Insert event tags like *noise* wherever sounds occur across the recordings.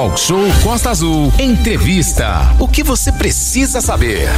Talk Show Costa Azul. Entrevista. O que você precisa saber?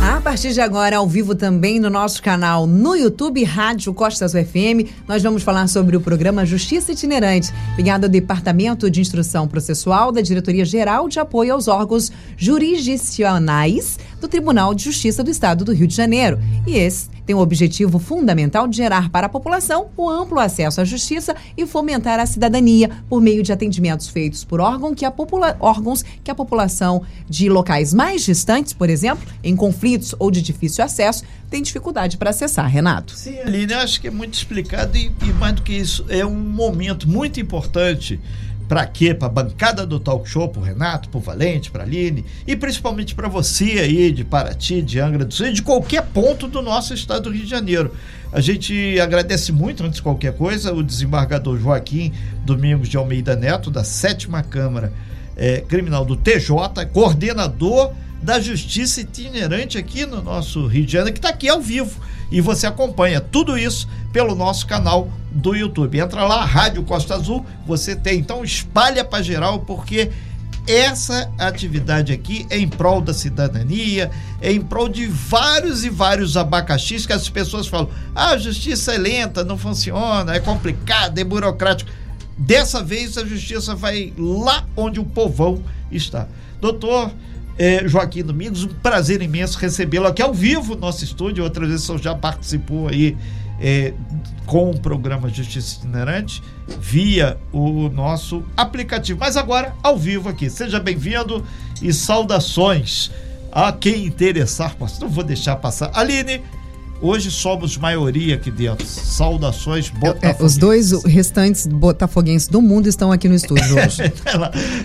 A partir de agora, ao vivo também no nosso canal no YouTube, Rádio Costa Azul FM, nós vamos falar sobre o programa Justiça Itinerante, ligado ao Departamento de Instrução Processual da Diretoria Geral de Apoio aos Órgãos Jurisdicionais do Tribunal de Justiça do Estado do Rio de Janeiro. E esse tem o objetivo fundamental de gerar para a população o amplo acesso à justiça e fomentar a cidadania por meio de atendimentos feitos por órgão que a órgãos que a população de locais mais distantes, por exemplo, em conflitos ou de difícil acesso, tem dificuldade para acessar, Renato. Sim, Aline, acho que é muito explicado e, e mais do que isso, é um momento muito importante para quê? Para a bancada do Talk Show, para Renato, para Valente, para Aline e principalmente para você aí de Paraty, de Angra do Sul e de qualquer ponto do nosso estado do Rio de Janeiro. A gente agradece muito, antes de qualquer coisa, o desembargador Joaquim Domingos de Almeida Neto, da sétima Câmara é, Criminal do TJ, coordenador da Justiça Itinerante aqui no nosso Rio de Janeiro, que está aqui ao vivo. E você acompanha tudo isso pelo nosso canal do YouTube. Entra lá, Rádio Costa Azul, você tem. Então espalha para geral, porque essa atividade aqui é em prol da cidadania, é em prol de vários e vários abacaxis que as pessoas falam: ah, a justiça é lenta, não funciona, é complicada, é burocrático. Dessa vez a justiça vai lá onde o povão está. Doutor é, Joaquim Domingos, um prazer imenso recebê-lo aqui ao vivo no nosso estúdio. Outras vezes o já participou aí é, com o programa Justiça Itinerante via o nosso aplicativo. Mas agora, ao vivo aqui. Seja bem-vindo e saudações a quem interessar. Não vou deixar passar. Aline, Hoje somos maioria aqui dentro. Saudações botafoguenses. É, os dois restantes botafoguenses do mundo estão aqui no estúdio *laughs* hoje.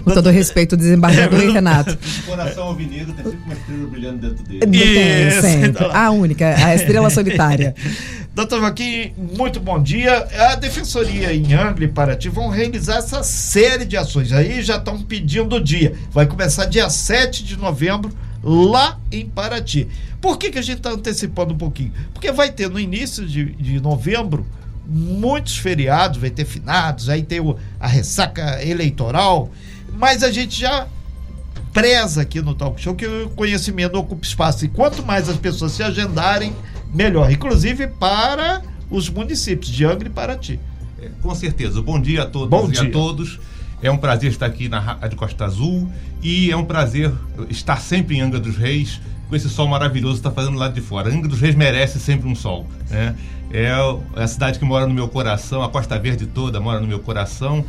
Com todo respeito, desembargador é, e Renato. *laughs* Coração alvinegro tem sempre uma estrela brilhando dentro dele. Tem, Isso, sempre. Então. A única, a estrela solitária. *laughs* Doutor Joaquim, muito bom dia. A Defensoria em Angra e Paraty vão realizar essa série de ações. Aí já estão pedindo o dia. Vai começar dia 7 de novembro lá em Paraty. Por que, que a gente está antecipando um pouquinho? Porque vai ter no início de, de novembro muitos feriados, vai ter finados, aí tem o, a ressaca eleitoral, mas a gente já preza aqui no Talk Show que o conhecimento ocupa espaço. E quanto mais as pessoas se agendarem, melhor. Inclusive para os municípios de Angra e Paraty. É, com certeza. Bom dia a todos Bom dia. e a todos. É um prazer estar aqui na Rádio Costa Azul e é um prazer estar sempre em Angra dos Reis com esse sol maravilhoso que está fazendo lá de fora. Angra dos Reis merece sempre um sol. Né? É, é a cidade que mora no meu coração, a Costa Verde toda mora no meu coração.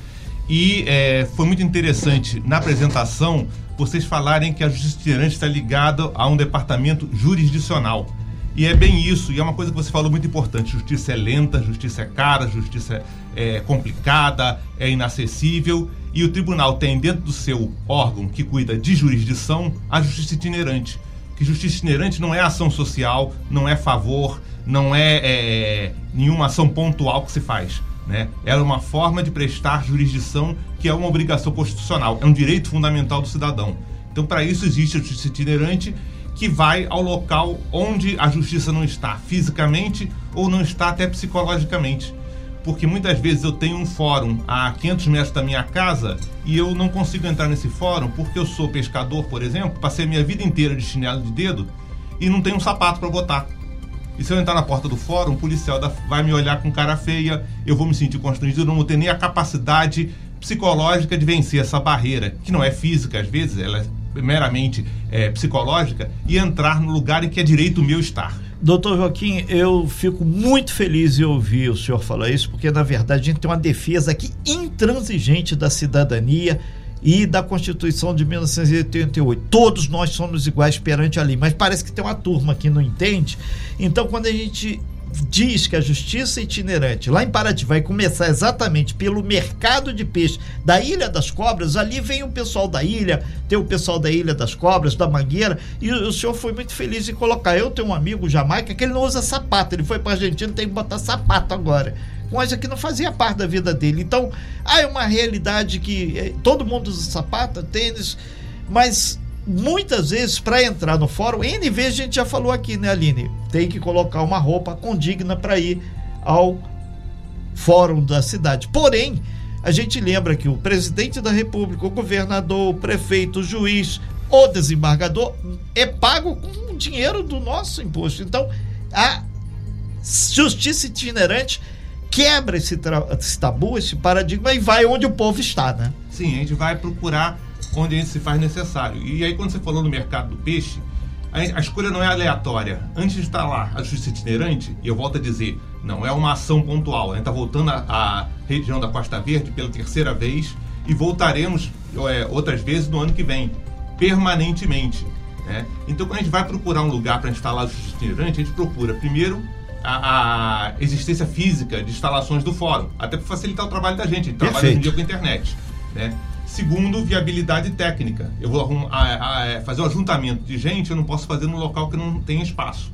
E é, foi muito interessante na apresentação vocês falarem que a Justiça Itinerante está ligada a um departamento jurisdicional. E é bem isso, e é uma coisa que você falou muito importante: justiça é lenta, justiça é cara, justiça é complicada, é inacessível. E o tribunal tem dentro do seu órgão que cuida de jurisdição a justiça itinerante. Que justiça itinerante não é ação social, não é favor, não é, é nenhuma ação pontual que se faz. Né? Ela é uma forma de prestar jurisdição que é uma obrigação constitucional, é um direito fundamental do cidadão. Então, para isso existe a justiça itinerante que vai ao local onde a justiça não está fisicamente ou não está até psicologicamente. Porque muitas vezes eu tenho um fórum a 500 metros da minha casa e eu não consigo entrar nesse fórum porque eu sou pescador, por exemplo, passei a minha vida inteira de chinelo de dedo e não tenho um sapato para botar. E se eu entrar na porta do fórum, o policial vai me olhar com cara feia, eu vou me sentir constrangido, não vou ter nem a capacidade psicológica de vencer essa barreira, que não é física às vezes, ela é meramente é, psicológica e entrar no lugar em que é direito meu estar. Doutor Joaquim, eu fico muito feliz em ouvir o senhor falar isso, porque na verdade a gente tem uma defesa aqui intransigente da cidadania e da Constituição de 1988. Todos nós somos iguais perante a lei, mas parece que tem uma turma que não entende. Então, quando a gente diz que a justiça itinerante lá em Paraty vai começar exatamente pelo mercado de peixe da Ilha das Cobras, ali vem o pessoal da ilha, tem o pessoal da Ilha das Cobras, da Mangueira, e o senhor foi muito feliz em colocar. Eu tenho um amigo Jamaica que ele não usa sapato, ele foi para Argentina, tem que botar sapato agora. Coisa que não fazia parte da vida dele. Então, há uma realidade que eh, todo mundo usa sapato, tênis, mas muitas vezes para entrar no fórum, N vezes a gente já falou aqui, né, Aline? Tem que colocar uma roupa condigna para ir ao fórum da cidade. Porém, a gente lembra que o presidente da República, o governador, o prefeito, o juiz, o desembargador é pago com dinheiro do nosso imposto. Então, a justiça itinerante quebra esse, esse tabu, esse paradigma e vai onde o povo está, né? Sim, a gente vai procurar onde a gente se faz necessário. E aí, quando você falou no mercado do peixe, a, escolha não é aleatória. Antes de estar lá a justiça itinerante, eu volto a dizer, não é uma ação pontual. A gente está voltando à região da Costa Verde pela terceira vez e voltaremos é, outras vezes no ano que vem, permanentemente. Né? Então, quando a gente vai procurar um lugar para instalar a justiça itinerante, a gente procura primeiro a, a, existência física de instalações do fórum, até para facilitar o trabalho da gente. A gente trabalha hoje em dia com a internet. Né? Segundo, viabilidade técnica. Eu vou arrum, a, a, fazer um ajuntamento de gente, eu não posso fazer num local que não tem espaço.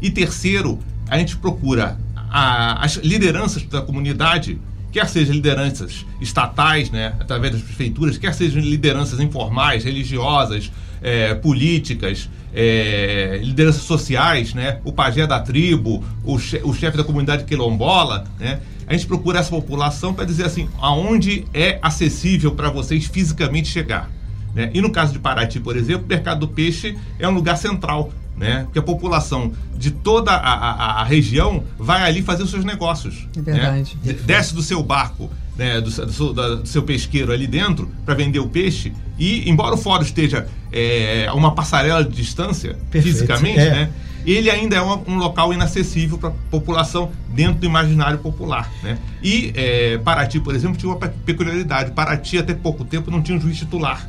E terceiro, a gente procura as lideranças da comunidade, quer sejam lideranças estatais, né, através das prefeituras, quer sejam lideranças informais, religiosas, é, políticas, é, lideranças sociais, né, o pajé da tribo, o, che o chefe da comunidade quilombola, né, a gente procura essa população para dizer assim, aonde é acessível para vocês fisicamente chegar. Né? E no caso de Paraty, por exemplo, o mercado do peixe é um lugar central, né? Porque a população de toda a, a, a região vai ali fazer os seus negócios. É verdade. Né? Desce do seu barco, né? do, do, do seu pesqueiro ali dentro para vender o peixe e, embora o fórum esteja é, uma passarela de distância, Perfeito. fisicamente, é. né? Ele ainda é um, um local inacessível para a população dentro do imaginário popular. Né? E é, Paraty, por exemplo, tinha uma peculiaridade. Paraty, até pouco tempo, não tinha um juiz titular.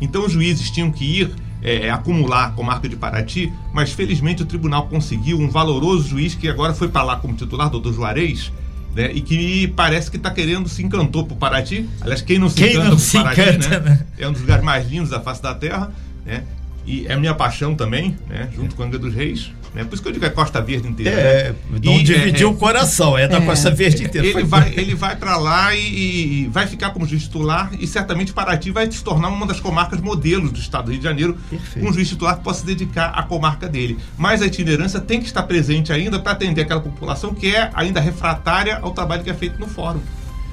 Então, os juízes tinham que ir é, acumular a comarca de Paraty, mas felizmente o tribunal conseguiu um valoroso juiz que agora foi para lá como titular, doutor Juarez, né, e que parece que está querendo se encantou por Paraty. Aliás, quem não se quem encanta por Paraty, encanta, né? né? É um dos lugares mais lindos da face da Terra, né? E é minha paixão também, né? Junto com a Angra dos Reis. Né? Por isso que eu digo é Costa Verde inteira. É, né? não e, dividiu é, o coração, é da é, Costa Verde inteira. Ele vai, ele vai para lá e, e, vai ficar como juiz titular e certamente Paraty vai se tornar uma das comarcas modelos do estado do Rio de Janeiro, Perfeito. um juiz titular que possa se dedicar à comarca dele. Mas a itinerância tem que estar presente ainda para atender aquela população que é ainda refratária ao trabalho que é feito no fórum.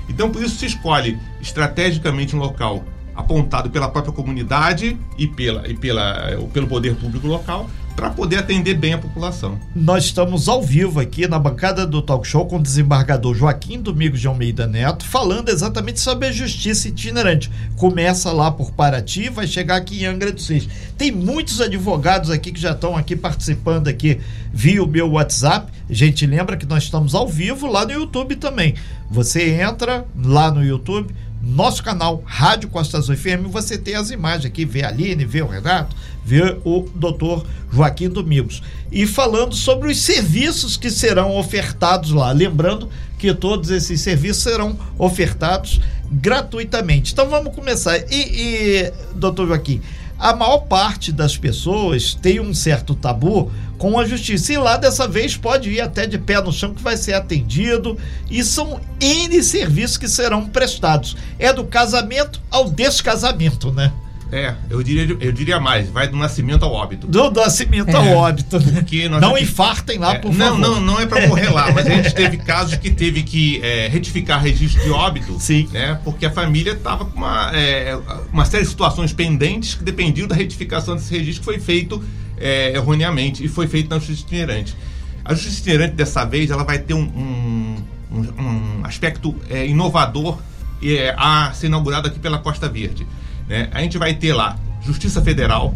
Então, por isso se escolhe estrategicamente um local apontado pela própria comunidade e, pela, e pela, pelo poder público local para poder atender bem a população. Nós estamos ao vivo aqui na bancada do Talk Show com o desembargador Joaquim Domingos de Almeida Neto, falando exatamente sobre a justiça itinerante. Começa lá por Paraty, vai chegar aqui em Angra dos Reis. Tem muitos advogados aqui que já estão aqui participando aqui via o meu WhatsApp. A gente lembra que nós estamos ao vivo lá no YouTube também. Você entra lá no YouTube, nosso canal Rádio Costa Azul FM, você tem as imagens aqui, vê a Aline, vê o Renato, vê o doutor Joaquim Domingos. E falando sobre os serviços que serão ofertados lá. Lembrando que todos esses serviços serão ofertados gratuitamente. Então vamos começar. E, e doutor Joaquim, a maior parte das pessoas tem um certo tabu com a justiça. E lá dessa vez pode ir até de pé no chão que vai ser atendido. E são N serviços que serão prestados. É do casamento ao descasamento, né? É, eu diria, eu diria mais, vai do nascimento ao óbito. Do, do nascimento é. ao óbito. Porque não já... infartem lá, é, por não, favor. Não, não é para morrer lá, mas a gente teve casos que teve que é, retificar registro de óbito. Sim. Né, porque a família estava com uma, é, uma série de situações pendentes que dependiam da retificação desse registro que foi feito é, erroneamente e foi feito na justiça itinerante. A justiça itinerante dessa vez ela vai ter um, um, um, um aspecto é, inovador a ser inaugurado aqui pela Costa Verde. Né? A gente vai ter lá Justiça Federal,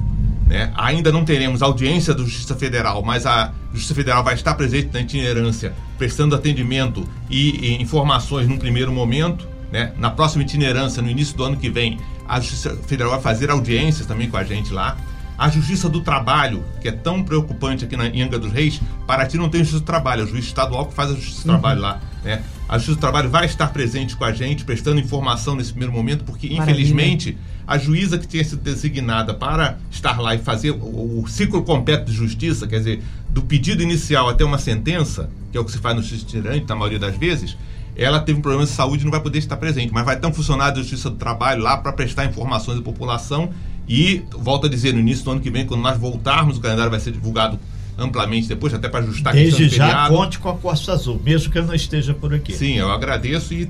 né? ainda não teremos audiência da Justiça Federal, mas a Justiça Federal vai estar presente na itinerância, prestando atendimento e, e informações num primeiro momento. Né? Na próxima itinerância, no início do ano que vem, a Justiça Federal vai fazer audiências também com a gente lá. A Justiça do Trabalho, que é tão preocupante aqui na Angra dos Reis, Paraty não tem Justiça do Trabalho, é o juiz estadual que faz a Justiça do uhum. Trabalho lá. Né? A Justiça do Trabalho vai estar presente com a gente, prestando informação nesse primeiro momento, porque Maravilha. infelizmente a juíza que tinha sido designada para estar lá e fazer o, o, ciclo completo de justiça, quer dizer, do pedido inicial até uma sentença, que é o que se faz no justiça tirante, na maioria das vezes, ela teve um problema de saúde e não vai poder estar presente, mas vai ter um funcionário da Justiça do Trabalho lá para prestar informações à população e, volto a dizer, no início do ano que vem, quando nós voltarmos, o calendário vai ser divulgado amplamente depois, até para ajustar Desde já, feriado. conte com a Costa Azul, mesmo que eu não esteja por aqui. Sim, eu agradeço e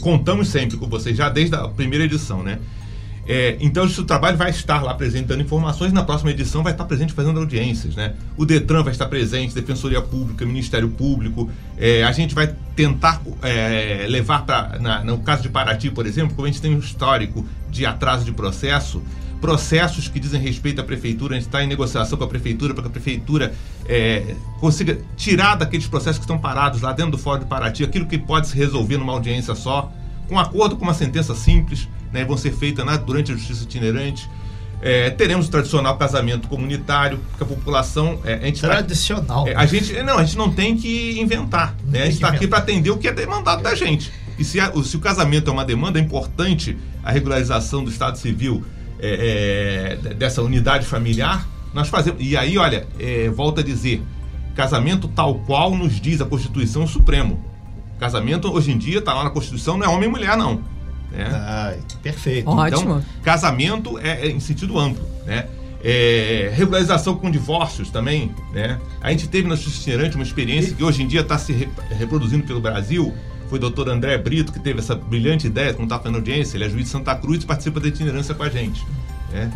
contamos sempre com vocês, já desde a primeira edição, né? É, então, o trabalho vai estar lá presente dando informações. Na próxima edição vai estar presente fazendo audiências. Né? O Detran vai estar presente, Defensoria Pública, Ministério Público. É, a gente vai tentar é, levar para. No caso de Paraty, por exemplo, como a gente tem um histórico de atraso de processo, processos que dizem respeito à prefeitura, a gente está em negociação com a prefeitura para que a prefeitura é, consiga tirar daqueles processos que estão parados lá dentro do Fórum de Paraty aquilo que pode se resolver numa audiência só, com acordo com uma sentença simples né, vão ser feitas né, durante a justiça itinerante. É, teremos o tradicional casamento comunitário, que a população. É, a gente tá- tradicional. Tá, é, a gente, não, a gente não tem que inventar. Né? A gente está aqui para atender o que é demandado da gente. E se, a, se, o casamento é uma demanda, é importante a regularização do Estado Civil é, é, dessa unidade familiar. Nós fazemos. E aí, olha, é, volta a dizer: casamento tal qual nos diz a Constituição Supremo. Casamento, hoje em dia, está lá na Constituição, não é homem e mulher, não. Né? Ah, perfeito. Ótimo. Então, casamento é, é em sentido amplo, né? É, regularização com divórcios também, né? A gente teve na Justiça uma experiência que hoje em dia está se re, reproduzindo pelo Brasil. Foi o doutor André Brito que teve essa brilhante ideia, como está fazendo audiência, ele é juiz de Santa Cruz e participa da itinerância com a gente. Né?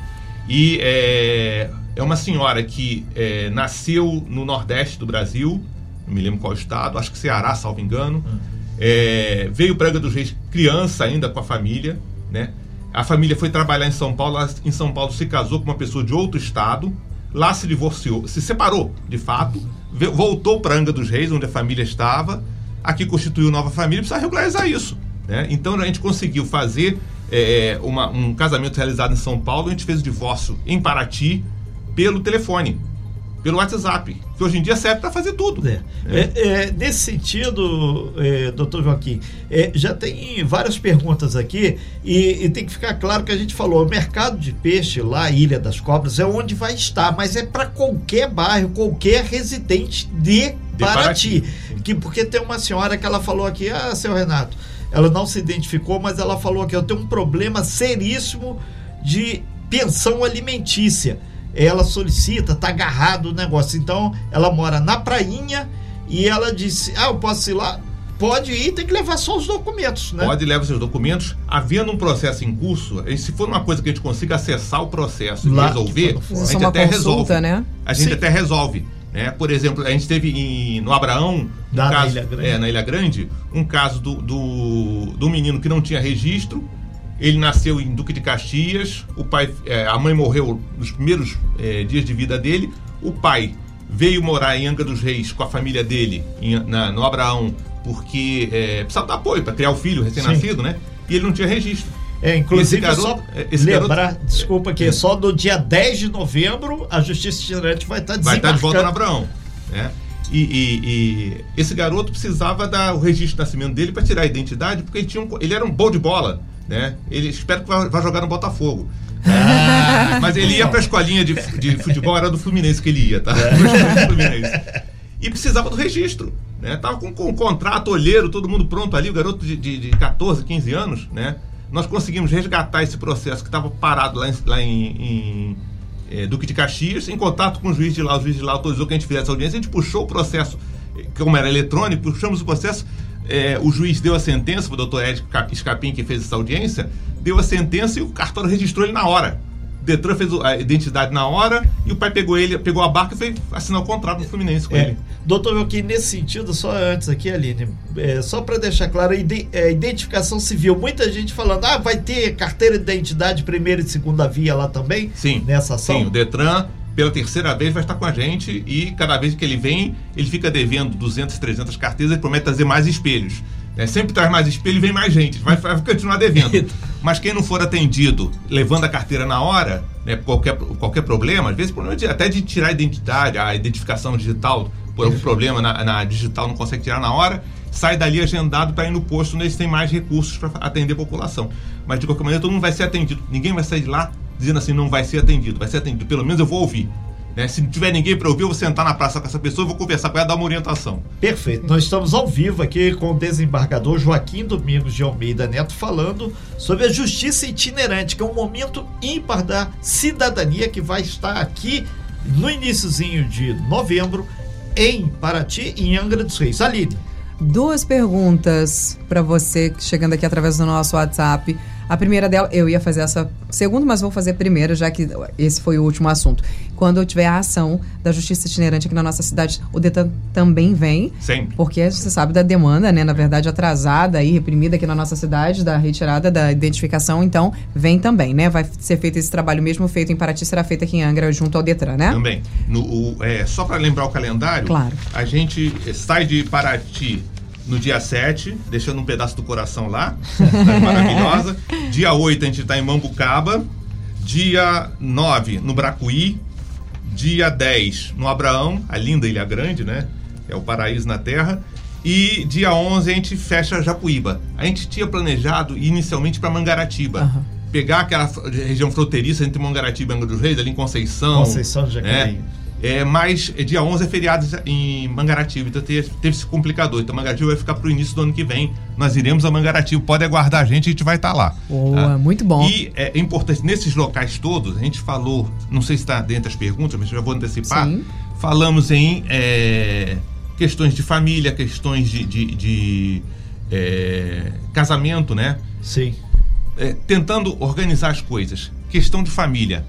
E é, é uma senhora que é, nasceu no Nordeste do Brasil, não me lembro qual estado, acho que Ceará, salvo engano. Hum é, veio para Angra dos Reis criança ainda com a família, né? A família foi trabalhar em São Paulo, em São Paulo se casou com uma pessoa de outro estado, lá se divorciou, se separou, de fato, voltou para Angra dos Reis, onde a família estava, aqui constituiu nova família, precisa regularizar isso. Né? Então a gente conseguiu fazer é, uma, um casamento realizado em São Paulo, a gente fez o divórcio em Paraty pelo telefone pelo WhatsApp, que hoje em dia serve para fazer tudo. É. É. É, nesse sentido, é, doutor Joaquim, é, já tem várias perguntas aqui e, e, tem que ficar claro que a gente falou, o mercado de peixe lá, Ilha das Cobras, é onde vai estar, mas é para qualquer bairro, qualquer residente de, de Paraty. Paraty. Que, porque tem uma senhora que ela falou aqui, ah, seu Renato, ela não se identificou, mas ela falou que eu tenho um problema seríssimo de pensão alimentícia ela solicita, tá agarrado o negócio. Então, ela mora na prainha e ela disse: Ah, eu posso ir lá? Pode ir, tem que levar só os documentos, né? Pode levar seus documentos. Havendo um processo em curso, se for uma coisa que a gente consiga acessar o processo lá, e resolver, a gente até consulta, resolve. Né? A gente Sim. até resolve. Né? Por exemplo, a gente teve em, no Abraão, um caso, na, Ilha Grande. É, na Ilha Grande, um caso do, do, do menino que não tinha registro, ele nasceu em Duque de Caxias, o pai, é, a mãe morreu nos primeiros é, dias de vida dele, o pai veio morar em Angra dos Reis com a família dele, em, na, no Abraão, porque é, precisava dar apoio para criar o filho recém-nascido, né? E ele não tinha registro. É, inclusive, garoto, só é, lembrar, garoto, desculpa que é. só no dia 10 de novembro a Justiça Itinerante vai estar tá Vai estar tá de volta no Abraão. Né? E, e, e, esse garoto precisava dar o registro de nascimento dele para tirar a identidade, porque ele, tinha um, ele era um bom de bola né? Ele espero que vai, jogar no Botafogo. Ah, *laughs* mas ele ia para a escolinha de, de futebol, era do Fluminense que ele ia, tá? É. *laughs* E precisava do registro. Né? Tava com, com um contrato, olheiro, todo mundo pronto ali, o garoto de, de, de 14, 15 anos, né? Nós conseguimos resgatar esse processo que estava parado lá em, lá em, em é, Duque de Caxias, em contato com o juiz de lá, o juiz de lá autorizou que a gente fizesse audiência, a gente puxou o processo, como era eletrônico, puxamos o processo é, o juiz deu a sentença, o doutor Ed Escapim, que fez essa audiência, deu a sentença e o cartório registrou ele na hora. O Detran fez a identidade na hora e o pai pegou ele, pegou a barca e fez assinar o contrato do Fluminense com é, ele. Doutor Joaquim, nesse sentido, só antes aqui, Aline, é, só para deixar claro, a é, identificação civil, muita gente falando, ah, vai ter carteira de identidade primeira e segunda via lá também? Sim. Nessa ação? Sim, o Detran pela terceira vez vai estar com a gente e cada vez que ele vem, ele fica devendo 200, 300 carteiras e promete trazer mais espelhos. É, sempre traz mais espelho e vem mais gente, vai, vai continuar devendo. *laughs* Mas quem não for atendido levando a carteira na hora, né, qualquer, qualquer problema, às vezes problema de, até de tirar a identidade, a identificação digital, por algum problema na, na digital não consegue tirar na hora, sai dali agendado para ir no posto onde eles têm mais recursos para atender a população. Mas de qualquer maneira, todo mundo vai ser atendido. Ninguém vai sair de lá dizendo assim, não vai ser atendido, vai ser atendido, pelo menos eu vou ouvir. Né? Se não tiver ninguém para ouvir, eu vou sentar na praça com essa pessoa, vou conversar com ela, dar uma orientação. Perfeito. Nós estamos ao vivo aqui com o desembargador Joaquim Domingos de Almeida Neto falando sobre a justiça itinerante, que é um momento ímpar da cidadania que vai estar aqui no iníciozinho de novembro em Paraty, em Angra dos Reis. Aline. duas perguntas para você chegando aqui através do nosso WhatsApp. A primeira dela, eu ia fazer essa segunda, mas vou fazer a primeira, já que esse foi o último assunto. Quando tiver a ação da justiça itinerante aqui na nossa cidade, o Detan também vem. Sempre. Porque você sabe da demanda, né? Na verdade, atrasada e reprimida aqui na nossa cidade, da retirada da identificação. Então, vem também, né? Vai ser feito esse trabalho mesmo feito em Paraty, será feito aqui em Angra, junto ao Detran, né? Também. No, o, é, só para lembrar o calendário, claro. a gente sai de Paraty no dia 7, deixando um pedaço do coração lá, maravilhosa. *laughs* Dia 8 a gente está em Mambucaba. Dia 9 no Bracuí. Dia 10 no Abraão, a linda Ilha Grande, né? É o paraíso na terra. E dia 11 a gente fecha Japuíba. A gente tinha planejado inicialmente para Mangaratiba. Uhum. Pegar aquela região fronteiriça entre Mangaratiba e Angra dos Reis, ali em Conceição. Conceição de Jacareí. Né? É, mas é dia 11 é feriado em Mangaratiba, então teve, teve esse complicador. Então Mangaratiba vai ficar para o início do ano que vem. Nós iremos a Mangaratiba, pode aguardar a gente, a gente vai estar tá lá. Boa, tá? muito bom. E é importante, nesses locais todos, a gente falou, não sei se está dentro das perguntas, mas já vou antecipar. Sim. Falamos em é, questões de família, questões de, de, de é, casamento, né? Sim. É, tentando organizar as coisas. Questão de família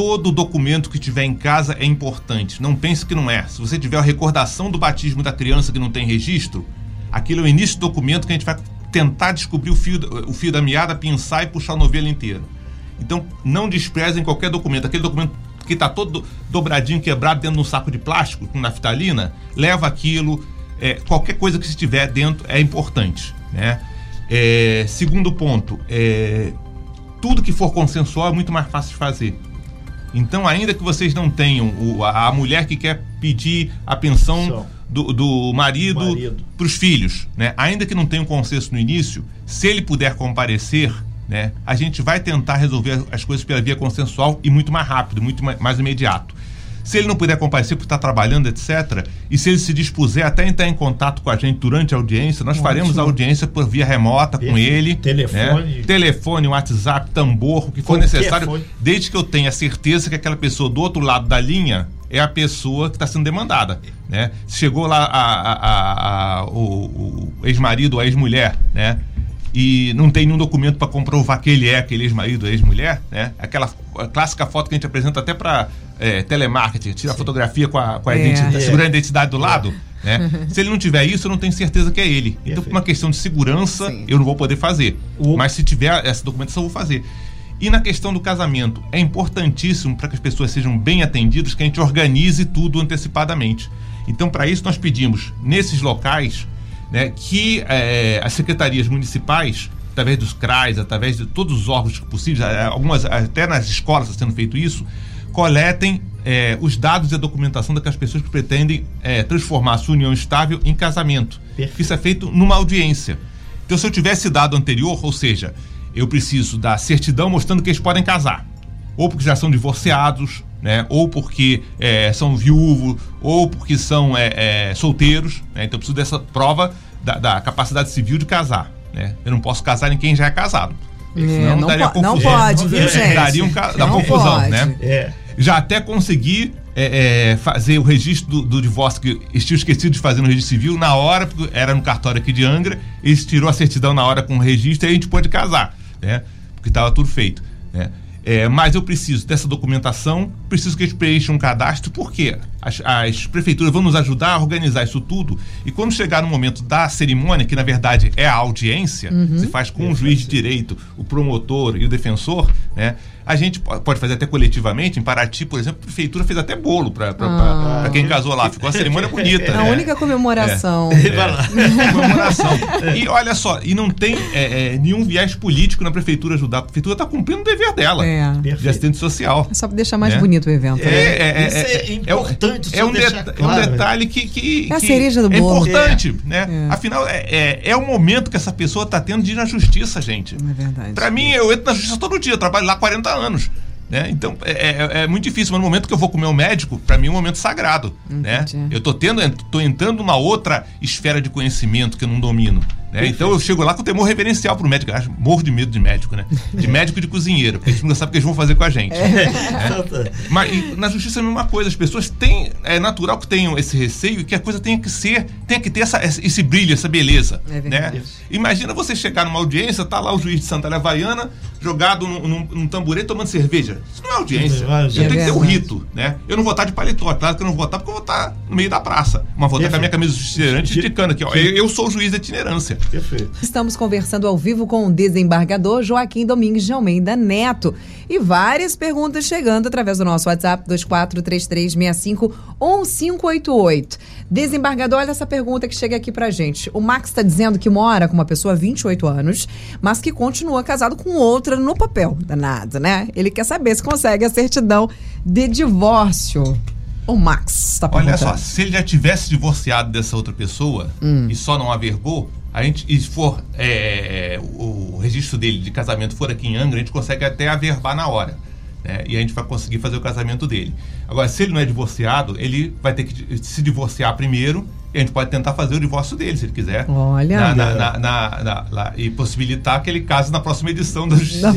todo documento que tiver em casa é importante. Não pense que não é. Se você tiver a recordação do batismo da criança que não tem registro, aquilo é o início do documento que a gente vai tentar descobrir o fio, o fio da meada, pinçar e puxar o novelo inteiro. Então, não desprezem qualquer documento. Aquele documento que está todo dobradinho, quebrado dentro de um saco de plástico, com naftalina, leva aquilo. É, qualquer coisa que estiver dentro é importante. Né? É, segundo ponto, é, tudo que for consensual é muito mais fácil de fazer. Então, ainda que vocês não tenham o, a, a, mulher que quer pedir a pensão do, do, marido, para os filhos, né? ainda que não tenha um consenso no início, se ele puder comparecer, né, a gente vai tentar resolver as coisas pela via consensual e muito mais rápido, muito mais imediato. Se ele não puder comparecer porque está trabalhando, etc., e se ele se dispuser até entrar em contato com a gente durante a audiência, nós Ótimo. faremos a audiência por via remota com ele. Telefone. Né? Telefone, WhatsApp, tambor, o que for necessário, foi. desde que eu tenha certeza que aquela pessoa do outro lado da linha é a pessoa que está sendo demandada. Né? Chegou lá a, a, a, o, o ex-marido ou a ex-mulher, né? E não tem nenhum documento para comprovar que ele é aquele ex-marido ex-mulher, né? Aquela clássica foto que a gente apresenta até para é, telemarketing, tira a fotografia com a, com a é. identidade, é. segurando a identidade do lado. Né? *laughs* Se ele não tiver isso, eu não tenho certeza que é ele. Então, por uma questão de segurança, Sim. eu não vou poder fazer. Mas se tiver essa documentação, eu vou fazer. E na questão do casamento, é importantíssimo para que as pessoas sejam bem atendidas que a gente organize tudo antecipadamente. Então, para isso, nós pedimos, nesses locais, né, que é, as secretarias municipais, através dos CRAs, através de todos os órgãos possíveis, é, algumas até nas escolas está sendo feito isso, coletem é, os dados e a documentação daquelas pessoas que pretendem é, transformar a sua união estável em casamento. Perfeito. Isso é feito numa audiência. Então, se eu tivesse dado anterior, ou seja, eu preciso da certidão mostrando que eles podem casar, ou porque já são divorciados, né? ou porque é, são viúvos, ou porque são é, é, solteiros. Né? Então, eu preciso dessa prova da, da capacidade civil de casar. Né? Eu não posso casar em quem já é casado. É, Senão não, daria po confusão. não pode, viu, gente? Daria um, da confusão, pode. né? É já até consegui é, é, fazer o registro do, do, divórcio que eles tinham esquecido de fazer no registro civil na hora, porque era no cartório aqui de Angra, eles tirou a certidão na hora com o registro e a gente pôde casar, né? Porque estava tudo feito, né? É, mas eu preciso dessa documentação, preciso que eles preencham um cadastro, porque as, as, prefeituras vão nos ajudar a organizar isso tudo. E quando chegar no momento da cerimônia, que na verdade é a audiência, uhum. se faz com o juiz de direito, o promotor e o defensor, né? A gente pode fazer até coletivamente. Em Paraty, por exemplo, a prefeitura fez até bolo para ah. quem casou lá. Ficou uma cerimônia *laughs* bonita. A né? única comemoração. É. *laughs* É. comemoração. E olha só, e não tem é, é, nenhum viés político na prefeitura ajudar. A prefeitura está cumprindo o dever dela é. de assistente social. É só para deixar mais né? bonito o evento. É, né? Isso é, importante. É um, de, claro. é um detalhe que, que, é a cereja do bolo. É importante, né? Afinal, é, é, o momento que essa pessoa está tendo de ir na justiça, gente. É verdade. Para mim, eu entro na justiça todo dia. Eu trabalho lá 40 anos anos. Né? Então é, é, é, muito difícil, mas no momento que eu vou com o meu médico, para mim é um momento sagrado. Né? Eu tô tendo, tô entrando numa outra esfera de conhecimento que eu não domino. Né? Então eu chego lá com temor reverencial pro médico. Eu morro de medo de médico, né? De *laughs* médico e de cozinheiro, porque a gente não sabe o que eles vão fazer com a gente. É. Né? *laughs* Mas na justiça é a mesma coisa. As pessoas têm. É natural que tenham esse receio e que a coisa tenha que ser, tenha que ter essa, esse brilho, essa beleza. É né? Imagina você chegar numa audiência, tá lá o juiz de Santa Havaiana, jogado num, num, num tamborete tomando cerveja. Isso não é audiência. É eu tenho que ter o um rito, né? Eu não vou estar de paletó, claro que eu não vou estar porque eu vou estar no meio da praça. Mas vou estar com a minha camisa itinerante indicando aqui, ó. Eu, sou o juiz da itinerância. Perfeito. Estamos conversando ao vivo com o desembargador Joaquim Domingues de Almeida Neto. E várias perguntas chegando através do nosso WhatsApp 2433651588. Desembargador, olha essa pergunta que chega aqui pra gente. O Max está dizendo que mora com uma pessoa há 28 anos, mas que continua casado com outra no papel. Danado, né? Ele quer saber se consegue a certidão de divórcio. O Max está. Olha só, se ele já tivesse divorciado dessa outra pessoa hum. e só não avergou, a gente, e for é, o registro dele de casamento for aqui em Angra, a gente consegue até averbar na hora. Né? E a gente vai conseguir fazer o casamento dele. Agora, se ele não é divorciado, ele vai ter que se divorciar primeiro a gente pode tentar fazer o divórcio dele, se ele quiser. Olha. Na, na, na, na e possibilitar que ele case na próxima edição da Justiça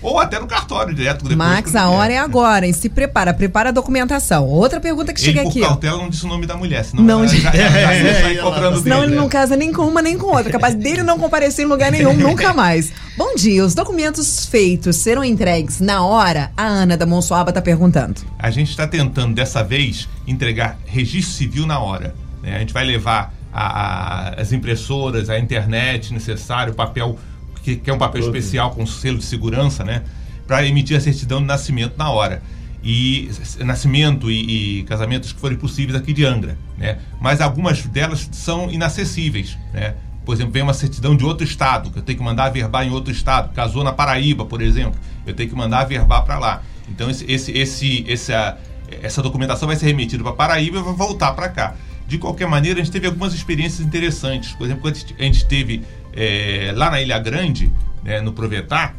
ou até no cartório direto. Depois, Max, a hora é agora. E se prepara, prepara a documentação. Outra pergunta que chega ele, aqui. Por cautela não disse o nome da mulher, senão não, ela, já, já, já, já encontrando Senão dele, ele não casa nem com uma nem com outra. Capaz dele não comparecer em lugar nenhum, *laughs* nunca mais. Bom dia, os documentos feitos serão entregues na hora? A Ana da Monsoaba está perguntando. A gente está tentando, dessa vez, entregar registro civil na hora. Né? A gente vai levar a, a, as impressoras, a internet necessário, o papel, que, que, é um papel especial com selo de segurança, né? Para emitir a certidão de nascimento na hora. E nascimento e, e, casamentos que forem possíveis aqui de Angra, né? Mas algumas delas são inacessíveis, né? Por exemplo, vem uma certidão de outro estado, que eu tenho que mandar averbar em outro estado. Casou na Paraíba, por exemplo, eu tenho que mandar averbar para lá. Então, esse, esse, esse, essa, essa documentação vai ser remetida para Paraíba e vai voltar para cá. De qualquer maneira, a gente teve algumas experiências interessantes. Por exemplo, a gente teve é, lá na Ilha Grande, né, no Provetar,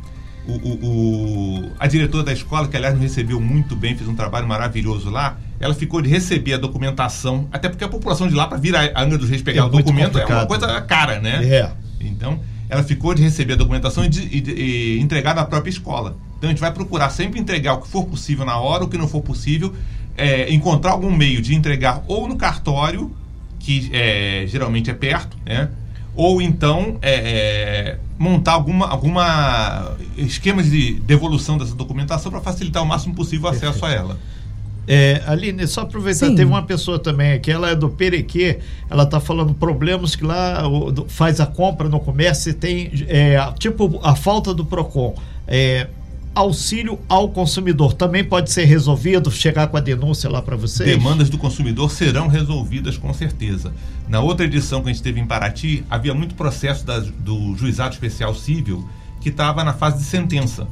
o, o, o, a diretora da escola, que aliás me recebeu muito bem, fez um trabalho maravilhoso lá, ela ficou de receber a documentação, até porque a população de lá, para vir a Angra dos Reis pegar é o documento, complicado. é uma coisa cara, né? É. Então, ela ficou de receber a documentação e, de, e, e entregar na própria escola. Então, a gente vai procurar sempre entregar o que for possível na hora, o que não for possível, é, encontrar algum meio de entregar ou no cartório, que é, geralmente é perto, né? ou então é, é, montar alguma, alguma esquemas de devolução dessa documentação para facilitar o máximo possível o acesso a ela. É, Aline, só aproveitar, Sim. teve uma pessoa também aqui, ela é do Perequê, ela está falando problemas que lá o, faz a compra no comércio e tem, é, tipo, a falta do PROCON. É, auxílio ao consumidor também pode ser resolvido, chegar com a denúncia lá para vocês? Demandas do consumidor serão resolvidas com certeza. Na outra edição que a gente teve em Paraty, havia muito processo da, do juizado especial civil que estava na fase de sentença.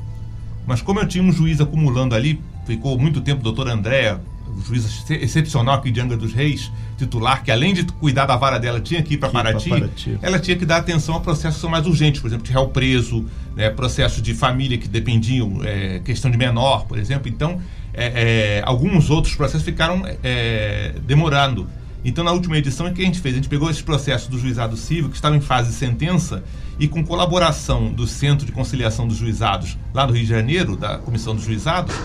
Mas como eu tinha um juiz acumulando ali, ficou muito tempo o doutor André, o juiz excepcional aqui de Angra dos Reis, titular, que além de cuidar da vara dela, tinha que ir para Paraty, Paraty, ela tinha que dar atenção a processos que são mais urgentes, por exemplo, de réu preso, né, processos de família que dependiam, é, questão de menor, por exemplo. Então, é, é, alguns outros processos ficaram é, demorando. Então, na última edição, o que a gente fez? A gente pegou esses processos do juizado civil, que estavam em fase de sentença, e com colaboração do Centro de Conciliação dos Juizados, lá no Rio de Janeiro, da Comissão dos Juizados,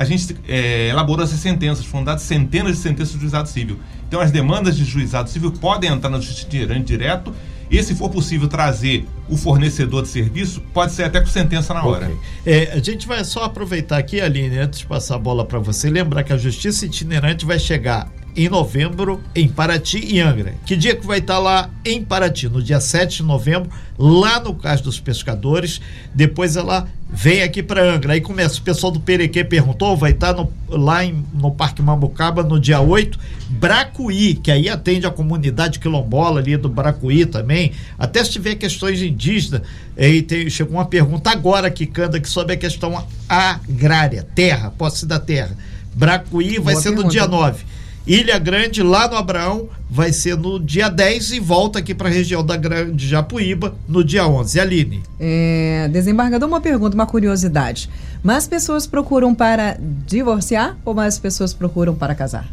a gente é, elaborou essas sentenças, foram dadas centenas de sentenças do juizado civil. Então, as demandas de juizado civil podem entrar na justiça itinerante direto e, se for possível trazer o fornecedor de serviço, pode ser até com sentença na hora. Okay. É, a gente vai só aproveitar aqui, Aline, antes de passar a bola para você, lembrar que a justiça itinerante vai chegar em novembro em Paraty e Angra. Que dia que vai estar lá em Paraty? No dia 7 de novembro, lá no Cais dos Pescadores. Depois ela vem aqui para Angra. Aí começa, o pessoal do Perequê perguntou, vai estar no, lá em, no Parque Mambucaba no dia 8. Bracuí, que aí atende a comunidade quilombola ali do Bracuí também. Até se tiver questões indígenas, aí tem, chegou uma pergunta agora que canta aqui sobre a questão agrária, terra, posse da terra. Bracuí vai Boa ser no dia 9. Ilha Grande, lá no Abraão, vai ser no dia 10 e volta aqui para a região da Grande Japuíba no dia 11. Aline. É, desembargador, uma pergunta, uma curiosidade. Mais pessoas procuram para divorciar ou mais pessoas procuram para casar?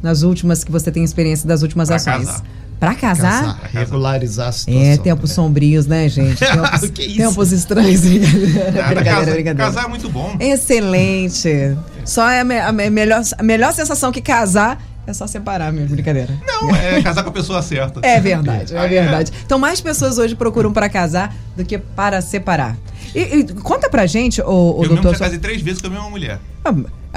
Nas últimas que você tem experiência das últimas pra ações. Casar Pra casar? casar regularizar a É, situação. tempos sombrios, né, gente? *laughs* Tempos, Que isso? tempos estranhos. Nada, brincadeira, casar, brincadeira. casar é muito bom. Excelente. Só é a, me- a me- melhor, a melhor sensação que casar é só separar, minha brincadeira. Não, é casar com a pessoa certa. É verdade, é é. verdade. Então, mais pessoas hoje procuram para casar do que para separar. E, e conta pra gente, o, o Eu doutor. já casei três vezes com a mesma mulher. Ah,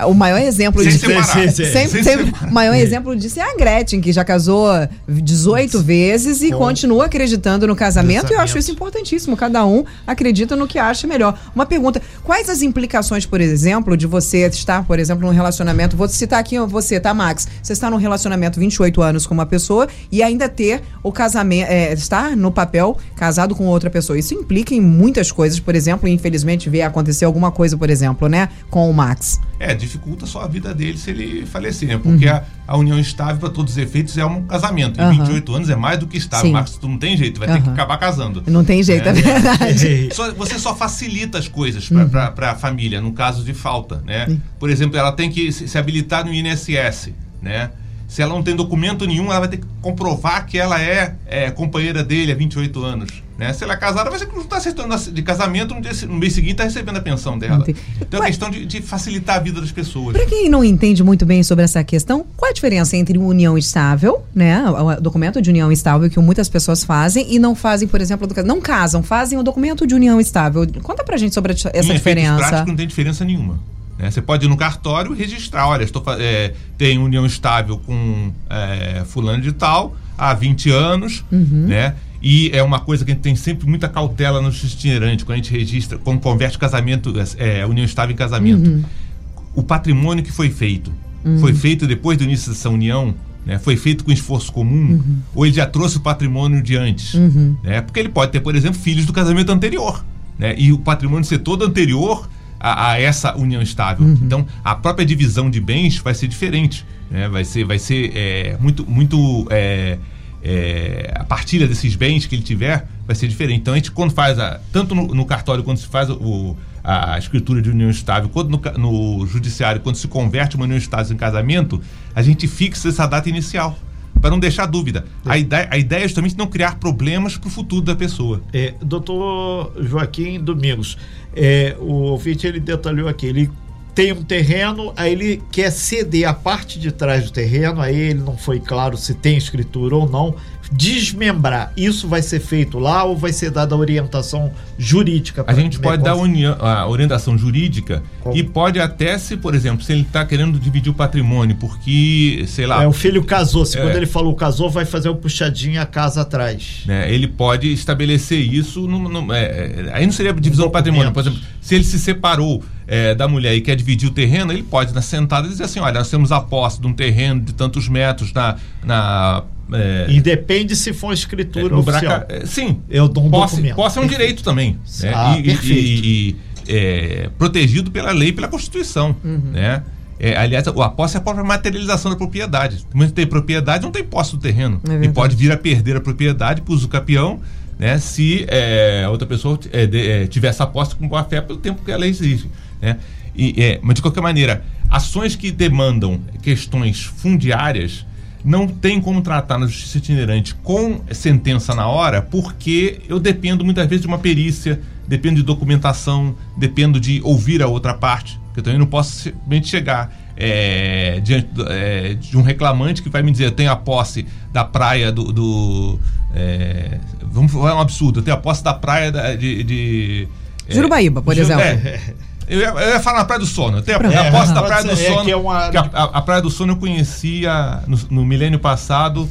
O maior exemplo Sem de separar. Sim, sim, sim. Sempre, o maior exemplo disso é a Gretchen, que já casou 18 vezes e Com- continua acreditando no casamento. E eu acho isso importantíssimo. Cada um acredita no que acha melhor. Uma pergunta: quais as implicações, por exemplo, de você estar, por exemplo, num relacionamento? Vou citar aqui você, tá, Max? Você está num relacionamento 28 anos com uma pessoa e ainda ter o casamento, é, estar no papel casado com outra pessoa. Isso implica em muitas coisas, por exemplo, infelizmente ver acontecer alguma coisa, por exemplo, né, com o Max. É, dificulta só a vida dele se ele falecer, né? Porque a, a união estável, para todos os efeitos, é um casamento. E Uhum. 28 anos é mais do que estável. Sim. Marcos, tu não tem jeito, vai ter que Uhum. acabar casando. Não tem jeito, é, É. verdade. *laughs* Só- você só facilita as coisas Uhum. para a família, no caso de falta, né? Por exemplo, ela tem que se, se habilitar no INSS, né? Se ela não tem documento nenhum, ela vai ter que comprovar que ela é, é, companheira dele há 28 anos. Né? Se ela é casada, vai ser que não está acertando de casamento, no, dia, no mês seguinte está recebendo a pensão dela. Entendi. Então é Ué. questão de, de facilitar a vida das pessoas. Para quem não entende muito bem sobre essa questão, qual a diferença entre união estável, né, o documento de união estável que muitas pessoas fazem e não fazem, por exemplo, não casam, fazem o documento de união estável. Conta pra gente sobre essa em diferença. práticos não tem diferença nenhuma. Né? Você pode ir no cartório e registrar, olha, estou, é, tenho união estável com é, fulano de tal há 20 anos, Uhum. né? E é uma coisa que a gente tem sempre muita cautela no itinerante, quando a gente registra, quando converte casamento, é, união estável em casamento. Uhum. O patrimônio que foi feito, foi feito depois do início dessa união, né? foi feito com esforço comum, Uhum. ou ele já trouxe o patrimônio de antes? Né? Porque ele pode ter, por exemplo, filhos do casamento anterior. Né? E o patrimônio ser todo anterior a, a essa união estável. Então, a própria divisão de bens vai ser diferente. Né? Vai ser, vai ser é, muito, muito é, é, a partilha desses bens que ele tiver vai ser diferente. Então a gente quando faz a, tanto no, no cartório quando se faz o, a, escritura de união estável, quanto no, no judiciário quando se converte uma união estável em casamento, a gente fixa essa data inicial para não deixar dúvida. A, ideia, a ideia é justamente não criar problemas para o futuro da pessoa. É, doutor Joaquim Domingos, é, o ouvinte ele detalhou aqui, ele tem um terreno, aí ele quer ceder a parte de trás do terreno, aí ele não foi claro se tem escritura ou não, desmembrar. Isso vai ser feito lá ou vai ser dada orientação jurídica? A gente pode dar união- a orientação jurídica Como? e pode até se, por exemplo, se ele está querendo dividir o patrimônio porque, sei lá, É, o filho casou, se É. quando ele falou casou, vai fazer o puxadinho a casa atrás. né, ele pode estabelecer isso. No, no- é, é, aí não seria divisão do patrimônio. Por exemplo, se ele se separou é, da mulher e quer dividir o terreno, ele pode, na sentada, dizer assim: olha, nós temos a posse de um terreno de tantos metros na. na é, Independe se for escritura no oficial. braca- é, sim, Eu dou um posse, documento. posse é um Perfeito. direito também. né, Ah, e, perfeito. e- e, é, protegido pela lei e pela Constituição. Uhum. Né? É, aliás, a posse é a própria materialização da propriedade. Quando tem propriedade, não tem posse do terreno. É e pode vir a perder a propriedade para uso capião, né? Se é, a outra pessoa é, de- é, tiver essa posse com boa fé pelo tempo que ela exige. Né? E, é, mas, de qualquer maneira, ações que demandam questões fundiárias não tem como tratar na justiça itinerante com sentença na hora, porque eu dependo muitas vezes de uma perícia, dependo de documentação, dependo de ouvir a outra parte. que Eu também não posso simplesmente chegar é, diante do- é, de um reclamante que vai me dizer: eu tenho a posse da praia do. do, é, vamos falar um absurdo, eu tenho a posse da praia da- de. de é, Jurubaíba, por exemplo. *laughs* é, eu ia, eu ia falar na Praia do Sono. Tenho a, Pronto. a posse da Praia do é Sono. que é uma- que a, a- Praia do Sono eu conhecia no, no milênio passado,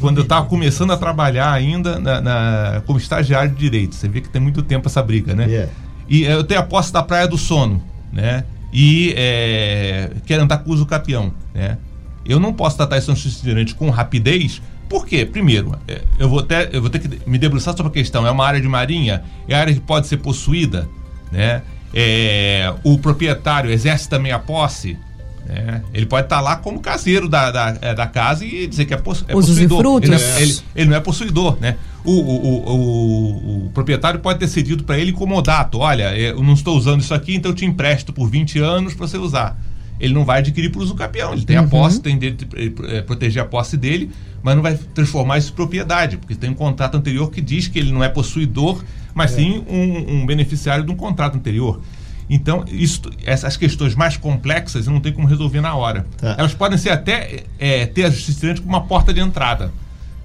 quando eu estava começando a trabalhar ainda na, na- como estagiário de direito. Você vê que tem muito tempo essa briga, né? Yeah. E eu tenho a posse da Praia do Sono, né? E é, quero andar com uso capião, né? Eu não posso tratar esse itinerante com rapidez, por quê? Primeiro, é, eu vou, ter, eu vou ter que me debruçar sobre a questão. É uma área de marinha? É área que pode ser possuída, né? É, o proprietário exerce também a posse, né? Ele pode estar lá como caseiro da, da, é, da casa e dizer que é, é Os possuidor. Ele não é, ele- ele não é possuidor, né? O, o, o, o- proprietário pode ter cedido para ele comodato. Olha, eu não estou usando isso aqui, então eu te empresto por 20 anos para você usar. Ele não vai adquirir por uso capião. Ele tem a posse, tem direito de eh, proteger a posse dele, mas não vai transformar isso em propriedade, porque tem um contrato anterior que diz que ele não é possuidor, mas é. sim um, um, beneficiário de um contrato anterior. Então, isso, essas questões mais complexas não tem como resolver na hora. Tá. Elas podem ser até é, ter a justiça como uma porta de entrada.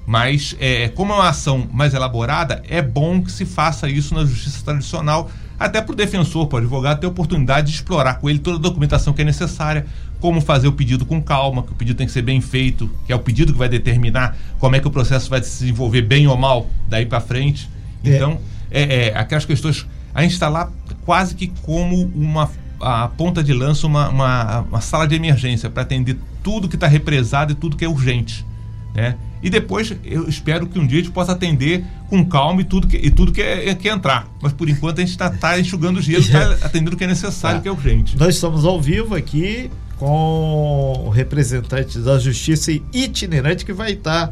Mas, é, como é uma ação mais elaborada, é bom que se faça isso na justiça tradicional, até para o defensor, para o advogado, ter oportunidade de explorar com ele toda a documentação que é necessária, como fazer o pedido com calma, que o pedido tem que ser bem feito, que é o pedido que vai determinar como é que o processo vai se desenvolver bem ou mal daí para frente. É. Então, é, é, aquelas questões. A gente está lá quase que como uma a ponta de lança, uma, uma, uma sala de emergência para atender tudo que está represado e tudo que é urgente. Né? E depois eu espero que um dia a gente possa atender com calma e tudo que, e tudo que, é, que entrar. Mas por enquanto a gente está tá enxugando o gelo, está *laughs* atendendo o que é necessário, tá. que é urgente. Nós estamos ao vivo aqui com o representante da Justiça itinerante que vai estar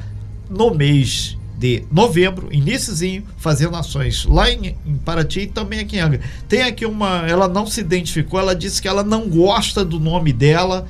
no mês de novembro, iníciozinho, fazendo ações lá em, em, Paraty e também aqui em Angra. Tem aqui uma. Ela não se identificou, ela disse que ela não gosta do nome dela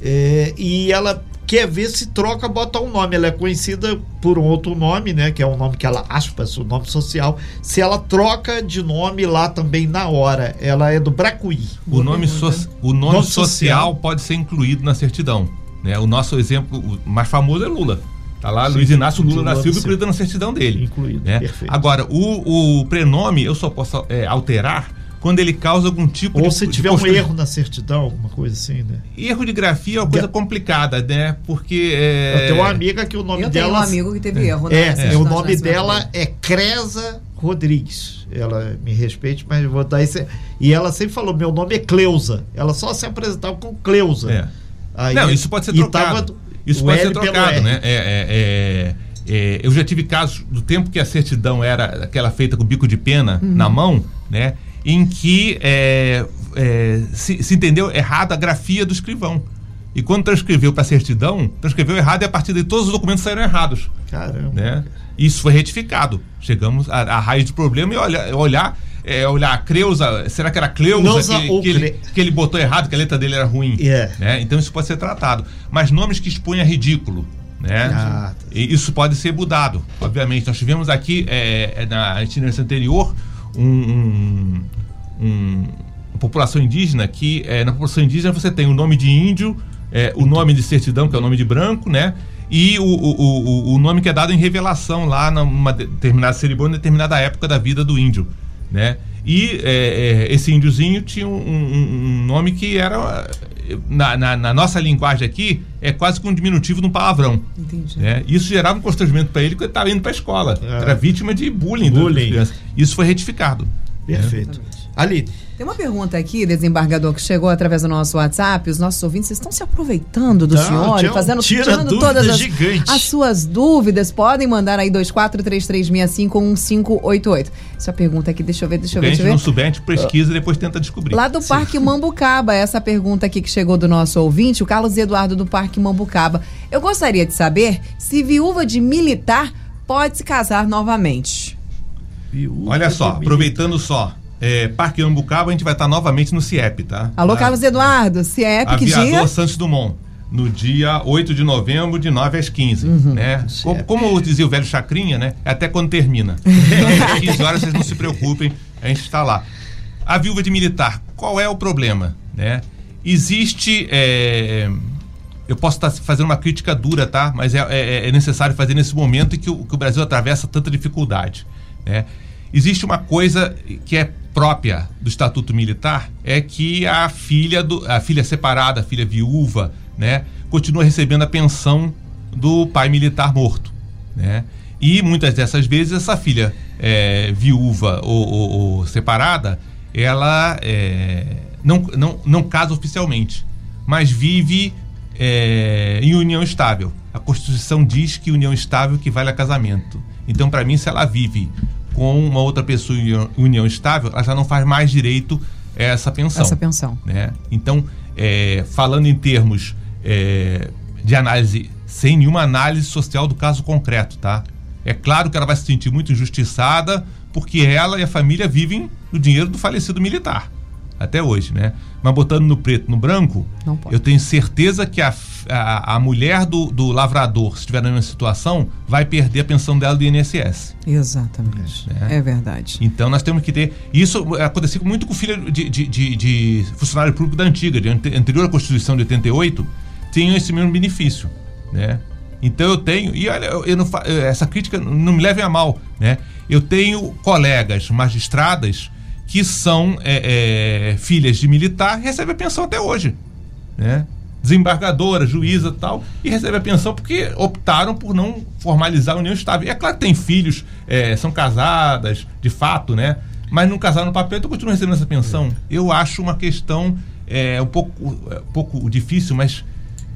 é, e ela quer ver se troca, bota um nome. Ela é conhecida por um outro nome, né? Que é um nome que ela, aspas, o nome social. Se ela troca de nome lá também na hora, ela é do Bracuí. O nome, so, o nome, nome social, social pode ser incluído na certidão. Né? O nosso exemplo mais famoso é Lula. Tá lá Sim, Luiz Inácio Lula da Silva incluído na certidão dele. Incluído, né? perfeito. Agora, o, o prenome eu só posso é, alterar quando ele causa algum tipo Ou de. Ou se tiver um erro na certidão, alguma coisa assim, né? Erro de grafia é uma coisa complicada, né? Porque. É... Eu tenho uma amiga que o nome eu dela. Tenho um amigo que teve erro, né? É, é o nome dela é Cresa Rodrigues. Ela me respeite, mas vou dar esse. E ela sempre falou: meu nome é Cleusa. Ela só se apresentava com Cleusa. É. Aí, Não, isso pode ser trocado. Isso pode L ser trocado, né? É, é, é, é, eu já tive casos do tempo que a certidão era aquela feita com bico de pena uhum. na mão, né? Em que é, é, se, se, entendeu errado a grafia do escrivão. E quando transcreveu para a certidão, transcreveu errado e a partir daí todos os documentos saíram errados. Caramba. Né? Isso foi retificado. Chegamos à, raiz do problema e olha, olhar é, olhar a Creuza, será que era Cleusa que, que, ele, que ele botou errado, que a letra dele era ruim? Yeah. Né? Então isso pode ser tratado. Mas nomes que expõem a ridículo. Né? Ah, tá. isso pode ser mudado, obviamente. Nós tivemos aqui é, é na itinerância anterior um, um, um, uma população indígena que é, na população indígena você tem o nome de índio, é, o nome de certidão, que é o nome de branco, né? E o, o, o, o nome que é dado em revelação lá numa determinada cerimônia, determinada época da vida do índio né? E é, é, esse índiozinho tinha um, um, um, nome que era, na, na, na, nossa linguagem aqui, é quase que um diminutivo de um palavrão. Entendi. Né? Isso gerava um constrangimento para ele, porque ele estava indo para a escola. É. Era vítima de bullying. bullying. Isso foi retificado. Perfeito. Ali, tem uma pergunta aqui, desembargador, que chegou através do nosso WhatsApp. Os nossos ouvintes estão se aproveitando do Não, senhor, fazendo tirando todas as, as, suas dúvidas. Podem mandar aí 2433651588. Essa pergunta aqui, deixa eu ver, deixa eu ver. Se a gente não souber, a gente pesquisa e depois tenta descobrir. Lá do Sim. Parque Mambucaba, essa pergunta aqui que chegou do nosso ouvinte, o Carlos Eduardo do Parque Mambucaba. Eu gostaria de saber se viúva de militar pode se casar novamente. Viúva Olha só, aproveitando só é, Parque Ambucaba, a gente vai estar novamente no CIEP, tá? Alô, tá? Carlos Eduardo, CIEP, Aviador que dia? Santos Dumont, no dia 8 de novembro, de 9 às 15, uhum. né? Como, como dizia o velho Chacrinha, né? É até quando termina. Então, *laughs* às 15 horas, vocês não se preocupem, a gente está lá. A viúva de militar, qual é o problema, né? Existe... É, eu posso estar fazendo uma crítica dura, tá? Mas é, é, é necessário fazer nesse momento em que o, que o Brasil atravessa tanta dificuldade, né? Existe uma coisa que é própria do Estatuto Militar é que a filha do, a filha separada, a filha viúva, né, continua recebendo a pensão do pai militar morto, né? E muitas dessas vezes essa filha é, viúva ou, ou, ou, separada, ela é, não, não, não casa oficialmente, mas vive é, em união estável. A Constituição diz que união estável equivale a casamento. Então, para mim, se ela vive com uma outra pessoa em união estável, ela já não faz mais direito a essa pensão. Essa pensão. Né? Então, é, falando em termos é, de análise, sem nenhuma análise social do caso concreto, tá? É claro que ela vai se sentir muito injustiçada porque ela e a família vivem do dinheiro do falecido militar. Até hoje, né? Mas botando no preto no branco, eu tenho certeza que a, a, a mulher do, do, lavrador, se estiver na mesma situação, vai perder a pensão dela do INSS. Exatamente. É, é verdade. Então nós temos que ter. Isso aconteceu muito com o filho de, de, de, de funcionário público da antiga, de anterior à Constituição de 88, tinham esse mesmo benefício. Né? Então eu tenho, e olha, eu não, essa crítica não me leve a mal, né? Eu tenho colegas magistradas que são é, é, filhas de militar recebem a pensão até hoje, né? Desembargadora, juíza tal, e recebe a pensão porque optaram por não formalizar a união estável. E é claro que tem filhos, é, são casadas, de fato, né? Mas não casaram no papel, então continuam recebendo essa pensão. Eu acho uma questão é, um pouco, um pouco difícil, mas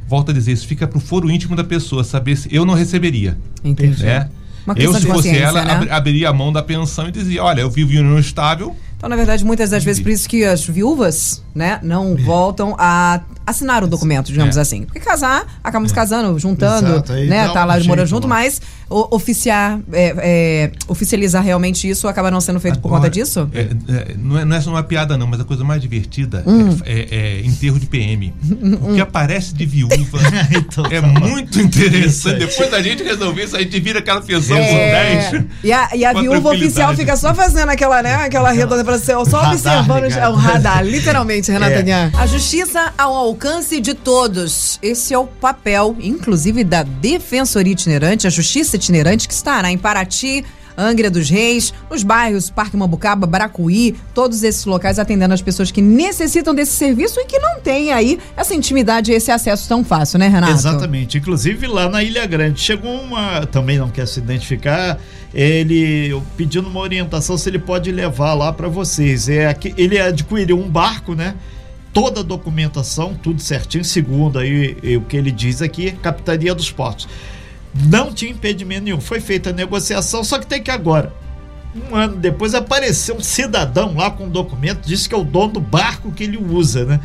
volto a dizer, isso fica pro foro íntimo da pessoa, saber se eu não receberia. Entendi. Né? eu, se fosse ela, né? abriria a mão da pensão e dizia: olha, eu vivo em união estável. Então, na verdade, muitas das vezes, por isso que as viúvas, né, não voltam a assinar o documento, digamos é. assim. Porque casar, acabamos é. casando, juntando, Exato, né? Tá lá um morando junto, mas o, oficiar, é, é, oficializar realmente isso acaba não sendo feito Agora, por conta disso? É, é, não, é, não é só uma piada, não, mas a coisa mais divertida hum. é, enterro de PM. o que aparece de viúva *laughs* então, é muito interessante. Depois da gente resolver isso, a gente vira aquela pensão por 10. E a, e a viúva oficial fica só fazendo aquela, né, aquela redonda só observando o radar, literalmente, Renata é. A justiça ao alcance de todos. Esse é o papel, inclusive, da Defensoria Itinerante, a Justiça Itinerante, que estará em Paraty, Angra dos Reis, nos bairros Parque Mambucaba, Baracuí, todos esses locais atendendo as pessoas que necessitam desse serviço e que não têm aí essa intimidade e esse acesso tão fácil, né, Renato? Exatamente. Inclusive lá na Ilha Grande chegou uma, também não quer se identificar, ele pedindo uma orientação se ele pode levar lá para vocês. É ele adquiriu um barco, né? toda a documentação, tudo certinho, segundo aí o que ele diz aqui, Capitania dos Portos. Não tinha impedimento nenhum, foi feita a negociação, só que tem que agora. Um ano depois apareceu um cidadão lá com um documento, disse que é o dono do barco que ele usa, né?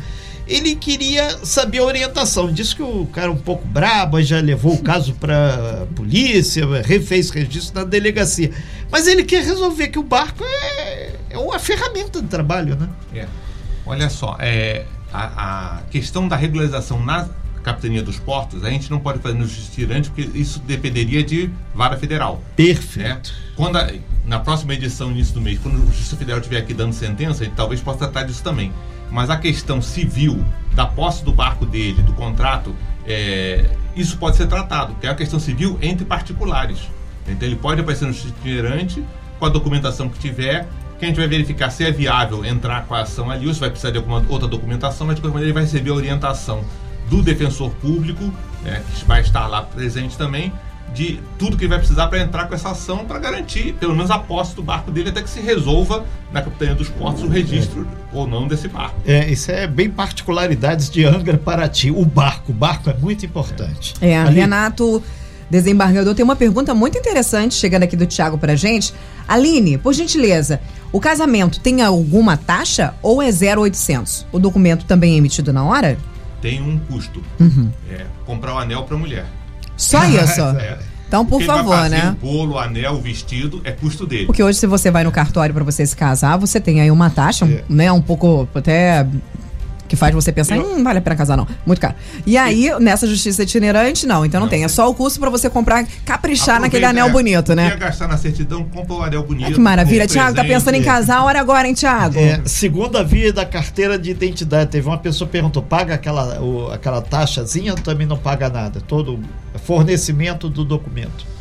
Ele queria saber a orientação, disse que o cara é um pouco brabo, já levou o caso para polícia, refez registro na delegacia. Mas ele quer resolver que o barco é, é uma ferramenta de trabalho, né? É. Olha só, é, a, a, questão da regularização na Capitania dos Portos, a gente não pode fazer no Justiça porque isso dependeria de vara federal. Perfeito. Né? Quando a, na próxima edição, início do mês, quando o Justiça Federal estiver aqui dando sentença, gente talvez possa tratar disso também. Mas a questão civil, da posse do barco dele, do contrato, é, isso pode ser tratado, que é uma questão civil entre particulares. Então ele pode aparecer no Itinerante com a documentação que tiver que a gente vai verificar se é viável entrar com a ação ali, ou se vai precisar de alguma outra documentação, mas de qualquer maneira ele vai receber a orientação do defensor público, né, que vai estar lá presente também, de tudo que ele vai precisar para entrar com essa ação para garantir, pelo menos, a posse do barco dele até que se resolva na Capitania dos Portos o registro é. ou não desse barco. É, isso é bem particularidades de Angra Paraty. O barco, o barco é muito importante. É, Ali... Renato Desembargador, tem uma pergunta muito interessante chegando aqui do Tiago pra gente. Aline, por gentileza, o casamento tem alguma taxa ou é 0,800? O documento também é emitido na hora? Tem um custo. Uhum. É comprar o anel pra mulher. Só *laughs* isso? é. Então, por favor, né? O bolo, o anel, o vestido, é custo dele. Porque hoje, se você vai no cartório para você se casar, você tem aí uma taxa, é. né? Um pouco até que faz você pensar, hum, vale a pena casar não, muito caro. E aí, nessa justiça itinerante, não, então não, não tem, é só o custo para você comprar, caprichar Aproveita, naquele anel é, bonito, né? Quer gastar na certidão, compra o anel bonito. Ah, que maravilha, Tiago, tá pensando em casar, hora agora, hein, Tiago? É, segunda via da carteira de identidade, teve uma pessoa que perguntou, paga aquela, o, aquela taxazinha, também não paga nada, todo fornecimento do documento.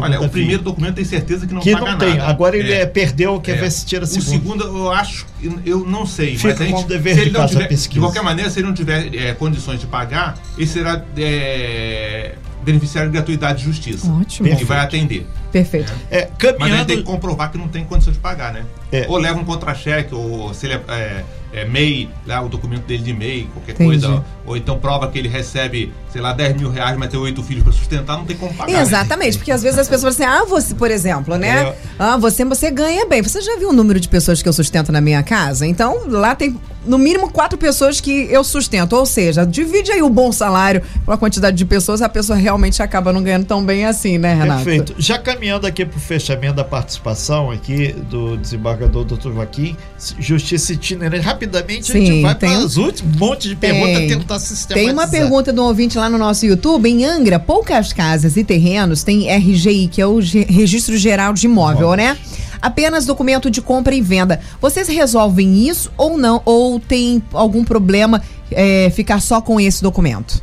Olha, o primeiro documento tem certeza que não que paga não tem. Nada. Agora ele é. perdeu, quer é. ver se tira a segunda. O segundo, eu acho, eu não sei. Fica mas a gente, dever se ele de, não tiver, pesquisa. de qualquer maneira, se ele não tiver é, condições de pagar, ele será é, beneficiário de gratuidade de justiça. Ótimo. Que vai atender. Perfeito. É, caminhando... Mas ele tem que comprovar que não tem condição de pagar, né? É. Ou leva um contra-cheque, ou se ele é, é MEI, lá, o documento dele de MEI, qualquer Entendi. coisa, ou então prova que ele recebe, sei lá, 10 mil reais, mas tem oito filhos para sustentar, não tem como pagar. Né? Exatamente, né? porque às vezes as pessoas falam assim, ah, você, por exemplo, né? É. Ah, você, você ganha bem. Você já viu o número de pessoas que eu sustento na minha casa? Então, lá tem no mínimo quatro pessoas que eu sustento. Ou seja, divide aí o bom salário com a quantidade de pessoas, a pessoa realmente acaba não ganhando tão bem assim, né, Renato? Perfeito. Já caminhando aqui para o fechamento da participação aqui do desembargador Dr. Joaquim, Justiça Itinerante, rapidamente Sim, a gente vai para os últimos monte de perguntas tentar sistematizar. Tem uma pergunta do ouvinte lá no nosso YouTube. Em Angra, poucas casas e terrenos têm RGI, que é o Registro Geral de Imóvel, né? Apenas documento de compra e venda. Vocês resolvem isso ou não? Ou tem algum problema é, ficar só com esse documento?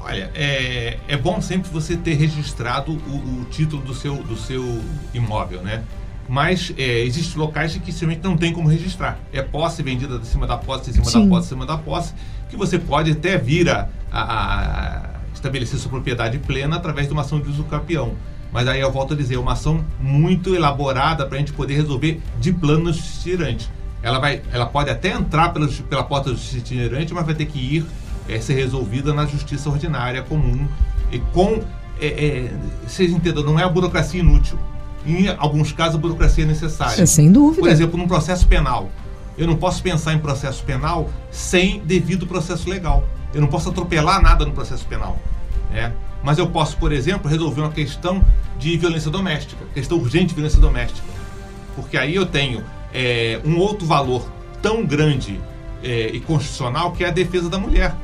Olha, é, é bom sempre você ter registrado o, o título do seu, do seu imóvel, né? Mas é, existem locais que simplesmente não tem como registrar. É posse vendida de cima da posse, em cima Sim. da posse, em cima da posse, que você pode até vir a, a, a estabelecer sua propriedade plena através de uma ação de uso campeão. Mas aí eu volto a dizer, é uma ação muito elaborada para a gente poder resolver de plano itinerante. Ela, vai, ela pode até entrar pela, pela porta do justiça itinerante, mas vai ter que ir é, ser resolvida na justiça ordinária comum e com é, é, vocês entendam, não é a burocracia inútil. Em alguns casos, a burocracia é necessária. Sem dúvida. Por exemplo, num processo penal. Eu não posso pensar em processo penal sem devido processo legal. Eu não posso atropelar nada no processo penal. Né? Mas eu posso, por exemplo, resolver uma questão de violência doméstica, questão urgente de violência doméstica. Porque aí eu tenho é, um outro valor tão grande é, e constitucional que é a defesa da mulher.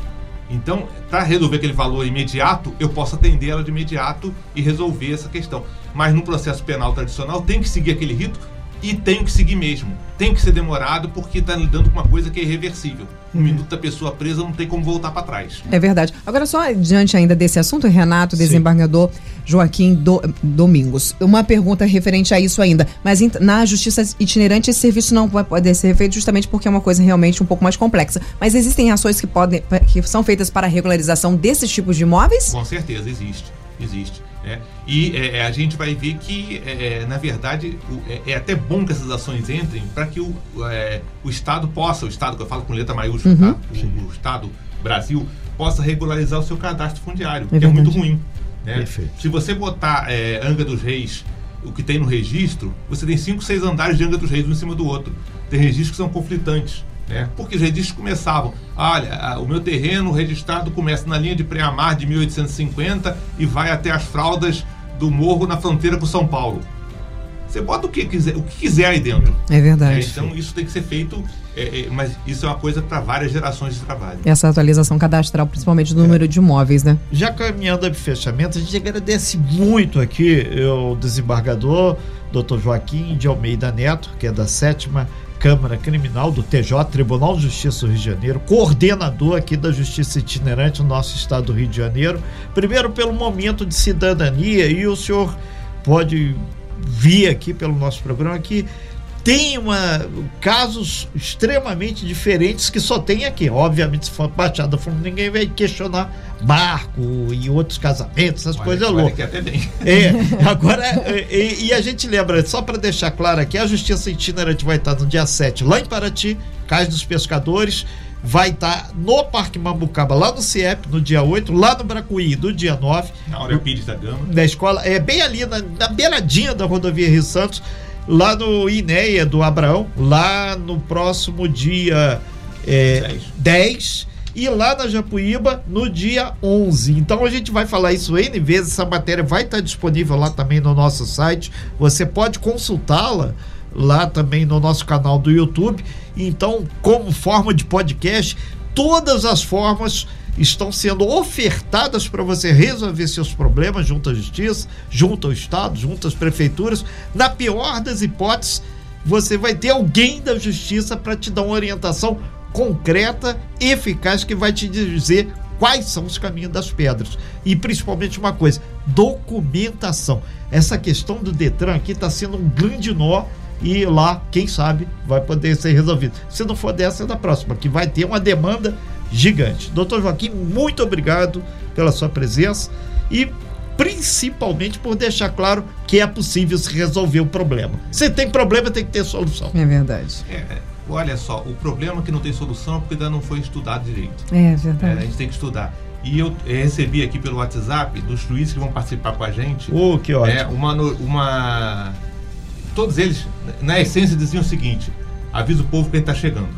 Então, para resolver aquele valor imediato, eu posso atender ela de imediato e resolver essa questão. Mas no processo penal tradicional tem que seguir aquele rito e tem que seguir mesmo. Tem que ser demorado porque está lidando com uma coisa que é irreversível. Um minuto da pessoa presa não tem como voltar para trás. É verdade. Agora, só diante ainda desse assunto, Renato, desembargador Sim. Joaquim Do, Domingos, uma pergunta referente a isso ainda. Mas na justiça itinerante, esse serviço não vai poder ser feito justamente porque é uma coisa realmente um pouco mais complexa. Mas existem ações que, podem, que são feitas para a regularização desses tipos de imóveis? Com certeza, existe. Existe. Né? E é, é, a gente vai ver que, é, é na verdade, o, é, é, até bom que essas ações entrem para que o, o Estado possa, o Estado, que eu falo com letra maiúscula, uhum. tá? o, o, Estado, Brasil, possa regularizar o seu cadastro fundiário, que é muito ruim. Né? Se você botar Anga dos Reis, o que tem no registro, você tem cinco, seis andares de Anga dos Reis um em cima do outro. Tem registros que são conflitantes. Né? Porque os registros começavam, olha, o meu terreno registrado começa na linha de Preamar de 1850 e vai até as fraldas do morro na fronteira com São Paulo. Você bota o que quiser, o que quiser aí dentro. É verdade. É, então isso tem que ser feito, é, é, mas isso é uma coisa para várias gerações de trabalho. Essa atualização cadastral, principalmente do número de imóveis, né? Já caminhando para o fechamento, a gente agradece muito aqui o desembargador, doutor Joaquim de Almeida Neto, que é da sétima Câmara Criminal do TJ, Tribunal de Justiça do Rio de Janeiro, coordenador aqui da Justiça Itinerante no nosso estado do Rio de Janeiro. Primeiro, pelo momento de cidadania, e o senhor pode vir aqui pelo nosso programa que tem uma, casos extremamente diferentes que só tem aqui. Obviamente, se for Baixada Fundo, ninguém vai questionar barco e outros casamentos, essas olha, coisas loucas. Até bem. É, agora, e, e, a gente lembra, só para deixar claro aqui, a Justiça Itinerante vai estar no dia 7 lá em Paraty, Cais dos Pescadores, vai estar no Parque Mambucaba, lá no CIEP, no dia 8, lá no Bracuí, no dia 9. Na hora Pires da Gama. Na escola, é bem ali, na, na beiradinha da rodovia Rio Santos lá no INEA do Abraão, lá no próximo dia é, 10. 10 e lá na Japuíba no dia 11. Então a gente vai falar isso N vezes, essa matéria vai estar disponível lá também no nosso site. Você pode consultá-la lá também no nosso canal do YouTube. Então, como forma de podcast, todas as formas estão sendo ofertadas para você resolver seus problemas junto à justiça, junto ao Estado, junto às prefeituras. Na pior das hipóteses, você vai ter alguém da justiça para te dar uma orientação concreta, eficaz, que vai te dizer quais são os caminhos das pedras. E principalmente uma coisa: documentação. Essa questão do Detran aqui está sendo um grande nó e lá, quem sabe, vai poder ser resolvido. Se não for dessa, é da próxima, que vai ter uma demanda gigante. Doutor Joaquim, muito obrigado pela sua presença e principalmente por deixar claro que é possível se resolver o problema. Se tem problema, tem que ter solução. É verdade. É, olha só, o problema é que não tem solução é porque ainda não foi estudado direito. É verdade. É, a gente tem que estudar. E eu recebi aqui pelo WhatsApp dos juízes que vão participar com a gente. Oh, que ótimo. É, uma, uma. Todos eles, na essência, diziam o seguinte: avisa o povo que ele está chegando.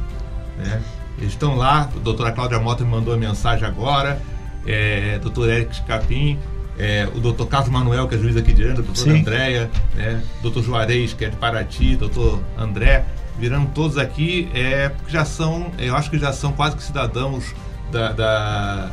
Né? Eles estão lá, a doutora Cláudia Mota me mandou a mensagem agora, é, doutor Eric Capim, é, o doutor Carlos Manuel, que é juiz aqui de Angra, doutor Andréia, né, doutor Juarez, que é de Paraty, doutor André, viramos todos aqui, é porque já são, eu acho que já são quase que cidadãos da, da,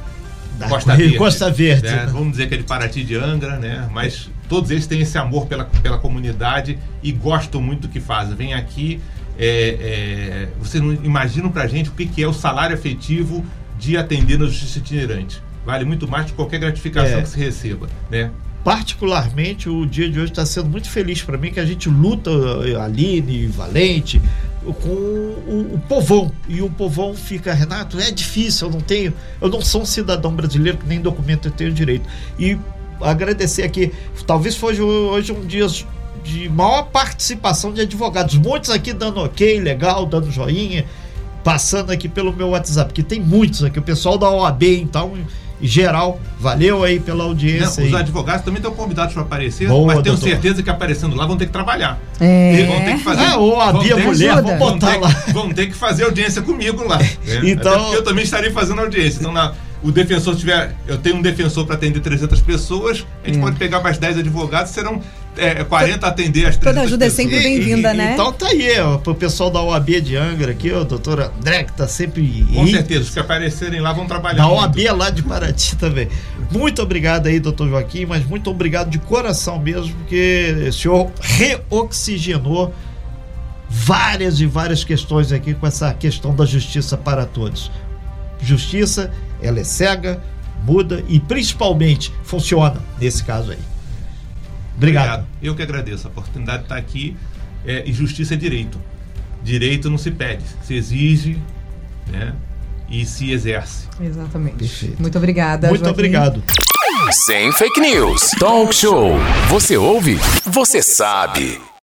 da Costa Verde. Costa Verde. Né? Vamos dizer que é de Paraty de Angra, né? Mas todos eles têm esse amor pela, pela comunidade e gostam muito do que fazem. Vem aqui, é, é, vocês não imaginam pra gente o que, que é o salário efetivo de atender na justiça itinerante. Vale muito mais de qualquer gratificação é. que se receba, né? particularmente o dia de hoje está sendo muito feliz para mim que a gente luta Aline Valente com o, o, povão e o povão fica Renato é difícil eu não tenho eu não sou um cidadão brasileiro que nem documento eu tenho direito e agradecer aqui talvez fosse hoje um dia de maior participação de advogados muitos aqui dando ok legal dando joinha passando aqui pelo meu WhatsApp que tem muitos aqui o pessoal da OAB então geral. Valeu aí pela audiência. Não, os aí. advogados também estão convidados para aparecer, Boa, mas tenho doutor. certeza que aparecendo lá vão ter que trabalhar. É. Vão ter que fazer. Ah, ou a Bia Mulher, vão botar vão ter, lá. Vão ter que fazer audiência comigo lá. Né? *laughs* Então, eu também estarei fazendo audiência. Então, na, o defensor tiver. Eu tenho um defensor para atender 300 pessoas, a gente hum. pode pegar mais 10 advogados, serão é, 40 atender as 300 Toda ajuda pessoas. é sempre bem-vinda, né? Então tá aí, ó, pro pessoal da OAB de Angra aqui, o doutor André, que tá sempre. Com certeza, os que aparecerem lá vão trabalhar. Da OAB muito. lá de Paraty *laughs* também. Muito obrigado aí, doutor Joaquim, mas muito obrigado de coração mesmo, porque o senhor reoxigenou várias e várias questões aqui com essa questão da justiça para todos. Justiça, ela é cega, muda e principalmente funciona nesse caso aí. Obrigado. Obrigado. Eu que agradeço a oportunidade de estar aqui. É, e justiça é direito. Direito não se pede, se exige né, e se exerce. Exatamente. Perfeito. Muito obrigada. Muito Joaquim. obrigado. Sem fake news. Talk show. Você ouve? Você sabe.